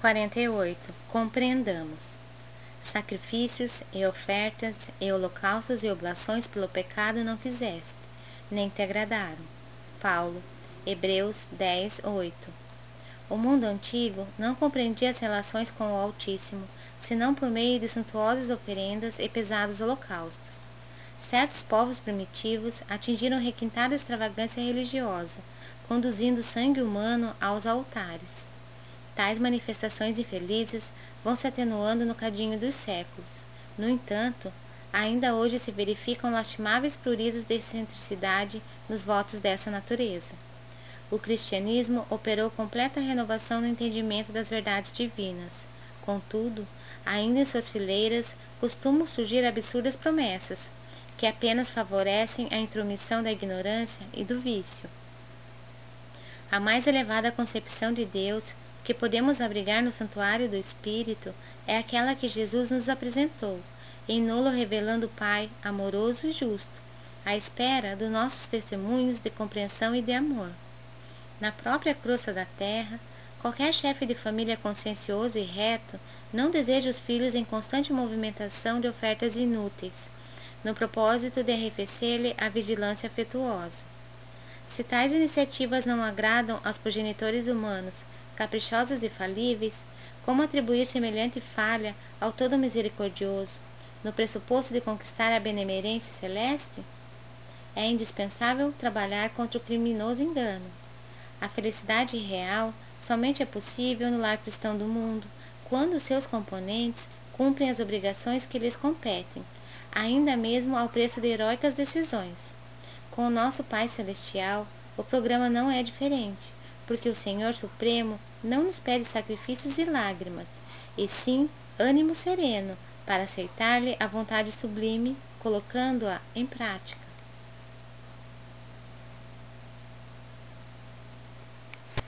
48. Compreendamos. Sacrifícios e ofertas e holocaustos e oblações pelo pecado não fizeste, nem te agradaram. Paulo, Hebreus 10, 8. O mundo antigo não compreendia as relações com o Altíssimo, senão por meio de suntuosas oferendas e pesados holocaustos. Certos povos primitivos atingiram requintada extravagância religiosa, conduzindo sangue humano aos altares. Tais manifestações infelizes vão se atenuando no cadinho dos séculos. No entanto, ainda hoje se verificam lastimáveis pruridos de excentricidade nos votos dessa natureza. O cristianismo operou completa renovação no entendimento das verdades divinas. Contudo, ainda em suas fileiras costumam surgir absurdas promessas, que apenas favorecem a intromissão da ignorância e do vício. A mais elevada concepção de Deus que podemos abrigar no santuário do Espírito é aquela que Jesus nos apresentou, em nulo revelando o Pai amoroso e justo, à espera dos nossos testemunhos de compreensão e de amor. Na própria crosta da terra, qualquer chefe de família consciencioso e reto não deseja os filhos em constante movimentação de ofertas inúteis, no propósito de arrefecer-lhe a vigilância afetuosa. Se tais iniciativas não agradam aos progenitores humanos caprichosos e falíveis, como atribuir semelhante falha ao Todo Misericordioso, no pressuposto de conquistar a benemerência celeste? É indispensável trabalhar contra o criminoso engano. A felicidade real somente é possível no lar cristão do mundo, quando seus componentes cumprem as obrigações que lhes competem, ainda mesmo ao preço de heróicas decisões. Com o nosso Pai Celestial, o programa não é diferente porque o Senhor Supremo não nos pede sacrifícios e lágrimas, e sim ânimo sereno para aceitar-lhe a vontade sublime, colocando-a em prática.